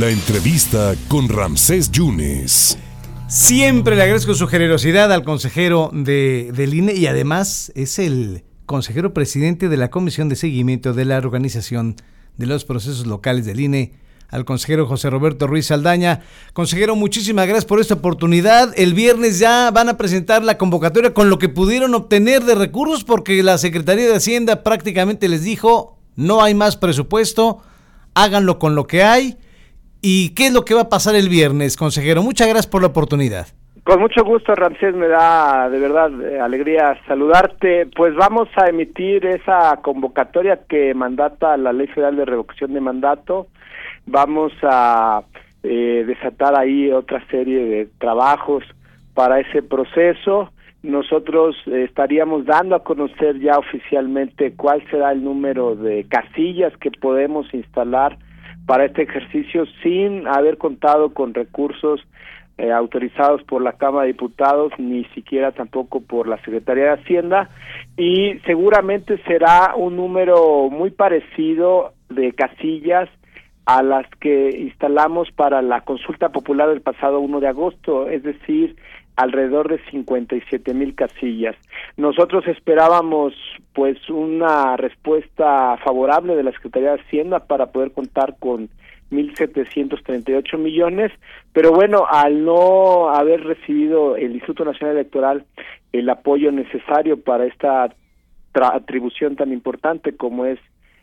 La entrevista con Ramsés Yunes. Siempre le agradezco su generosidad al consejero de, del INE y además es el consejero presidente de la Comisión de Seguimiento de la Organización de los Procesos Locales del INE, al consejero José Roberto Ruiz Saldaña. Consejero, muchísimas gracias por esta oportunidad. El viernes ya van a presentar la convocatoria con lo que pudieron obtener de recursos porque la Secretaría de Hacienda prácticamente les dijo, no hay más presupuesto, háganlo con lo que hay ¿Y qué es lo que va a pasar el viernes, consejero? Muchas gracias por la oportunidad. Con mucho gusto, Ramsés, me da de verdad eh, alegría saludarte. Pues vamos a emitir esa convocatoria que mandata la Ley Federal de Revocación de Mandato. Vamos a eh, desatar ahí otra serie de trabajos para ese proceso. Nosotros eh, estaríamos dando a conocer ya oficialmente cuál será el número de casillas que podemos instalar para este ejercicio sin haber contado con recursos eh, autorizados por la Cámara de Diputados ni siquiera tampoco por la Secretaría de Hacienda. Y seguramente será un número muy parecido de casillas a las que instalamos para la consulta popular del pasado 1 de agosto, es decir, alrededor de 57 mil casillas. Nosotros esperábamos pues una respuesta favorable de la Secretaría de Hacienda para poder contar con 1.738 millones, pero bueno, al no haber recibido el Instituto Nacional Electoral el apoyo necesario para esta atribución tan importante como es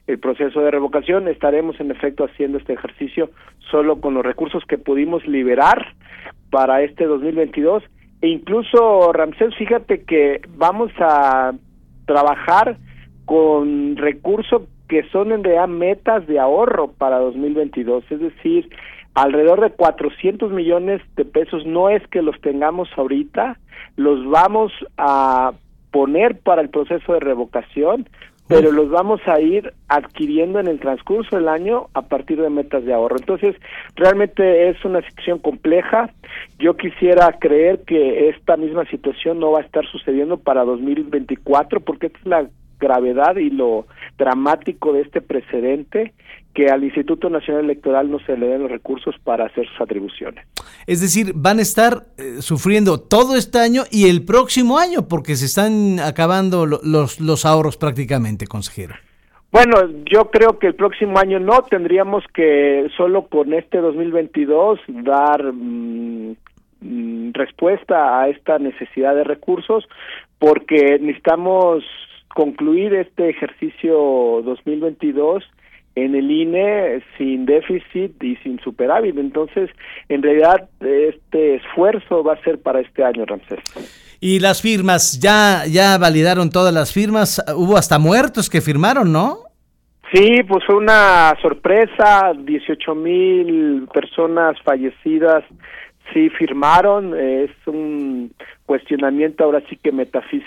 el proceso de revocación, estaremos en efecto haciendo este ejercicio solo con los recursos que pudimos liberar para este 2022 e incluso, Ramsés, fíjate que vamos a trabajar con recursos que son en realidad metas de ahorro para 2022, es decir, alrededor de 400 millones de pesos no es que los tengamos ahorita, los vamos a poner para el proceso de revocación, pero los vamos a ir adquiriendo en el transcurso del año a partir de metas de ahorro. Entonces, realmente es una situación compleja. Yo quisiera creer que esta misma situación no va a estar sucediendo para 2024 porque esta es la gravedad y lo dramático de este precedente que al Instituto Nacional Electoral no se le den los recursos para hacer sus atribuciones. Es decir, van a estar eh, sufriendo todo este año y el próximo año porque se están acabando los, los ahorros prácticamente, consejero. Bueno, yo creo que el próximo año no, tendríamos que solo con este 2022 dar mm, mm, respuesta a esta necesidad de recursos porque necesitamos concluir este ejercicio 2022 en el INE sin déficit y sin superávit. Entonces, en realidad, este esfuerzo va a ser para este año, Ramsés. Y las firmas, ya, ya validaron todas las firmas. Hubo hasta muertos que firmaron, ¿no? Sí, pues fue una sorpresa. 18 mil personas fallecidas sí firmaron. Es un cuestionamiento ahora sí que metafísico